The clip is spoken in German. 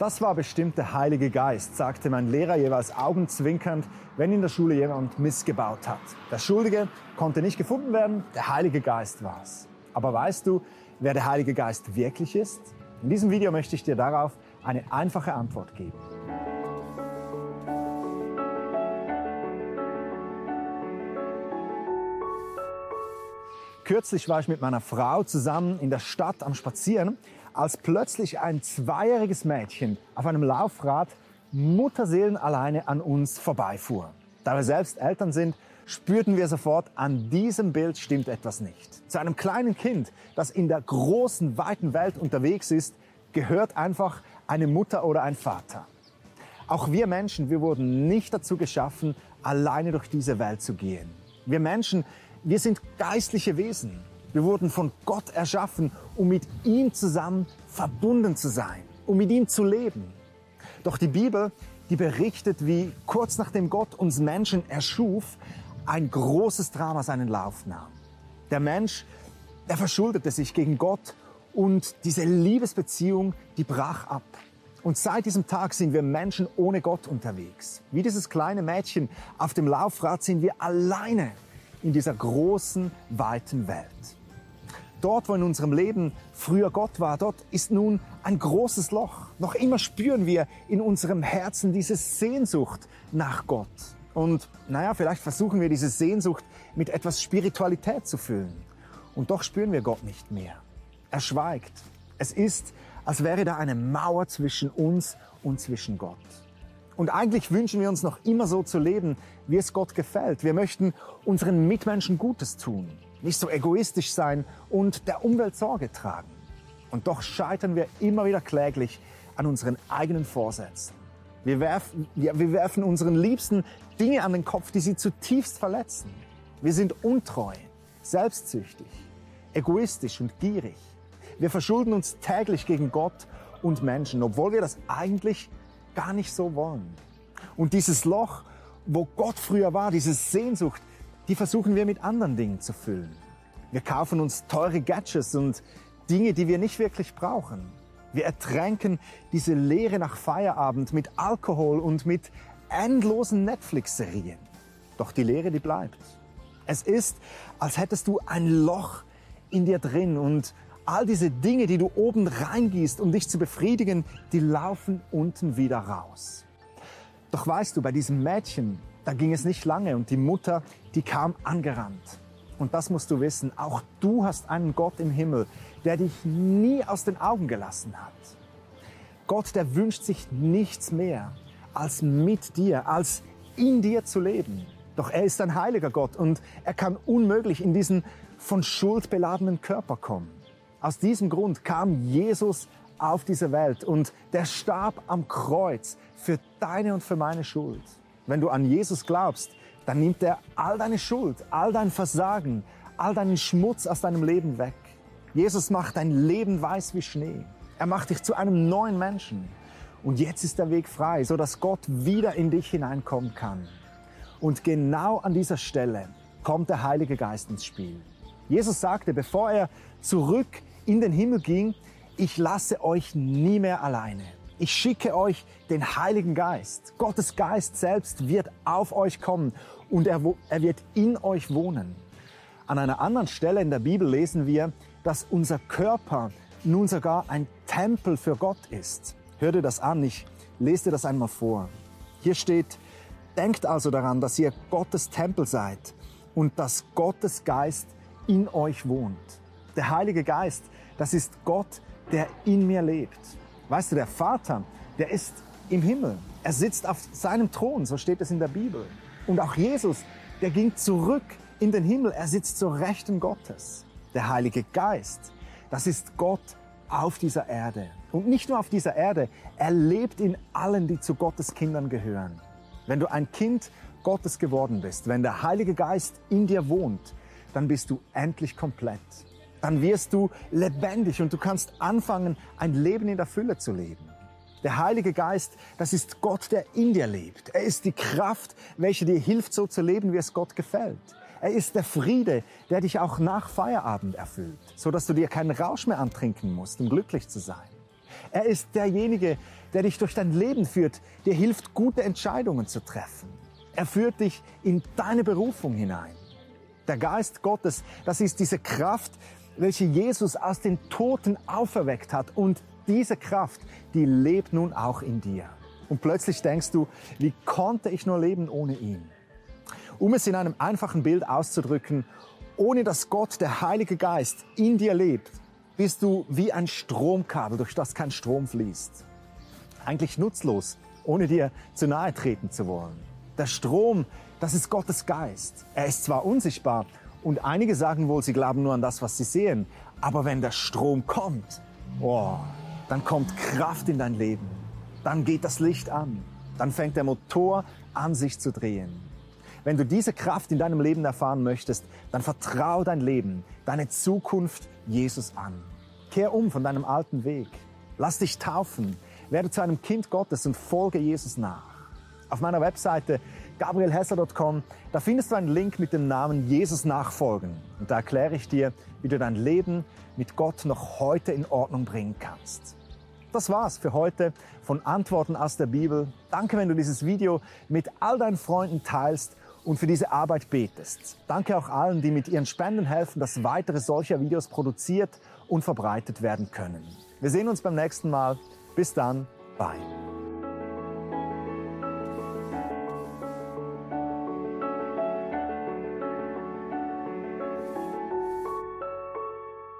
Das war bestimmt der Heilige Geist, sagte mein Lehrer jeweils augenzwinkernd, wenn in der Schule jemand missgebaut hat. Der Schuldige konnte nicht gefunden werden, der Heilige Geist war's. Aber weißt du, wer der Heilige Geist wirklich ist? In diesem Video möchte ich dir darauf eine einfache Antwort geben. Kürzlich war ich mit meiner Frau zusammen in der Stadt am Spazieren, als plötzlich ein zweijähriges Mädchen auf einem Laufrad Mutterseelen alleine an uns vorbeifuhr. Da wir selbst Eltern sind, spürten wir sofort, an diesem Bild stimmt etwas nicht. Zu einem kleinen Kind, das in der großen, weiten Welt unterwegs ist, gehört einfach eine Mutter oder ein Vater. Auch wir Menschen, wir wurden nicht dazu geschaffen, alleine durch diese Welt zu gehen. Wir Menschen, wir sind geistliche Wesen. Wir wurden von Gott erschaffen, um mit ihm zusammen verbunden zu sein, um mit ihm zu leben. Doch die Bibel, die berichtet, wie kurz nachdem Gott uns Menschen erschuf, ein großes Drama seinen Lauf nahm. Der Mensch, er verschuldete sich gegen Gott und diese Liebesbeziehung, die brach ab. Und seit diesem Tag sind wir Menschen ohne Gott unterwegs. Wie dieses kleine Mädchen auf dem Laufrad sind wir alleine in dieser großen, weiten Welt. Dort, wo in unserem Leben früher Gott war, dort ist nun ein großes Loch. Noch immer spüren wir in unserem Herzen diese Sehnsucht nach Gott. Und naja, vielleicht versuchen wir diese Sehnsucht mit etwas Spiritualität zu füllen. Und doch spüren wir Gott nicht mehr. Er schweigt. Es ist, als wäre da eine Mauer zwischen uns und zwischen Gott. Und eigentlich wünschen wir uns noch immer so zu leben, wie es Gott gefällt. Wir möchten unseren Mitmenschen Gutes tun, nicht so egoistisch sein und der Umwelt Sorge tragen. Und doch scheitern wir immer wieder kläglich an unseren eigenen Vorsätzen. Wir werfen, ja, wir werfen unseren Liebsten Dinge an den Kopf, die sie zutiefst verletzen. Wir sind untreu, selbstsüchtig, egoistisch und gierig. Wir verschulden uns täglich gegen Gott und Menschen, obwohl wir das eigentlich gar nicht so wollen. Und dieses Loch, wo Gott früher war, diese Sehnsucht, die versuchen wir mit anderen Dingen zu füllen. Wir kaufen uns teure Gadgets und Dinge, die wir nicht wirklich brauchen. Wir ertränken diese Leere nach Feierabend mit Alkohol und mit endlosen Netflix-Serien. Doch die Leere, die bleibt. Es ist, als hättest du ein Loch in dir drin und all diese Dinge, die du oben reingießt, um dich zu befriedigen, die laufen unten wieder raus. Doch weißt du, bei diesem Mädchen, da ging es nicht lange und die Mutter, die kam angerannt. Und das musst du wissen, auch du hast einen Gott im Himmel, der dich nie aus den Augen gelassen hat. Gott, der wünscht sich nichts mehr, als mit dir, als in dir zu leben. Doch er ist ein heiliger Gott und er kann unmöglich in diesen von Schuld beladenen Körper kommen. Aus diesem Grund kam Jesus auf diese Welt und der starb am Kreuz für deine und für meine Schuld. Wenn du an Jesus glaubst, dann nimmt er all deine Schuld, all dein Versagen, all deinen Schmutz aus deinem Leben weg. Jesus macht dein Leben weiß wie Schnee. Er macht dich zu einem neuen Menschen. Und jetzt ist der Weg frei, so dass Gott wieder in dich hineinkommen kann. Und genau an dieser Stelle kommt der Heilige Geist ins Spiel. Jesus sagte, bevor er zurück in den Himmel ging, ich lasse euch nie mehr alleine. Ich schicke euch den Heiligen Geist. Gottes Geist selbst wird auf euch kommen und er, er wird in euch wohnen. An einer anderen Stelle in der Bibel lesen wir, dass unser Körper nun sogar ein Tempel für Gott ist. Hör dir das an, ich lese dir das einmal vor. Hier steht, denkt also daran, dass ihr Gottes Tempel seid und dass Gottes Geist in euch wohnt. Der Heilige Geist, das ist Gott, der in mir lebt. Weißt du, der Vater, der ist im Himmel. Er sitzt auf seinem Thron, so steht es in der Bibel. Und auch Jesus, der ging zurück in den Himmel. Er sitzt zur Rechten Gottes. Der Heilige Geist, das ist Gott auf dieser Erde. Und nicht nur auf dieser Erde, er lebt in allen, die zu Gottes Kindern gehören. Wenn du ein Kind Gottes geworden bist, wenn der Heilige Geist in dir wohnt, dann bist du endlich komplett dann wirst du lebendig und du kannst anfangen, ein Leben in der Fülle zu leben. Der Heilige Geist, das ist Gott, der in dir lebt. Er ist die Kraft, welche dir hilft, so zu leben, wie es Gott gefällt. Er ist der Friede, der dich auch nach Feierabend erfüllt, so dass du dir keinen Rausch mehr antrinken musst, um glücklich zu sein. Er ist derjenige, der dich durch dein Leben führt, dir hilft, gute Entscheidungen zu treffen. Er führt dich in deine Berufung hinein. Der Geist Gottes, das ist diese Kraft, welche Jesus aus den Toten auferweckt hat. Und diese Kraft, die lebt nun auch in dir. Und plötzlich denkst du, wie konnte ich nur leben ohne ihn? Um es in einem einfachen Bild auszudrücken, ohne dass Gott, der Heilige Geist, in dir lebt, bist du wie ein Stromkabel, durch das kein Strom fließt. Eigentlich nutzlos, ohne dir zu nahe treten zu wollen. Der Strom, das ist Gottes Geist. Er ist zwar unsichtbar und einige sagen wohl, sie glauben nur an das, was sie sehen, aber wenn der Strom kommt, oh, dann kommt Kraft in dein Leben. Dann geht das Licht an. Dann fängt der Motor an, sich zu drehen. Wenn du diese Kraft in deinem Leben erfahren möchtest, dann vertraue dein Leben, deine Zukunft Jesus an. Kehr um von deinem alten Weg. Lass dich taufen. Werde zu einem Kind Gottes und folge Jesus nach. Auf meiner Webseite gabrielhessler.com, da findest du einen Link mit dem Namen Jesus nachfolgen. Und da erkläre ich dir, wie du dein Leben mit Gott noch heute in Ordnung bringen kannst. Das war's für heute von Antworten aus der Bibel. Danke, wenn du dieses Video mit all deinen Freunden teilst und für diese Arbeit betest. Danke auch allen, die mit ihren Spenden helfen, dass weitere solcher Videos produziert und verbreitet werden können. Wir sehen uns beim nächsten Mal. Bis dann. Bye.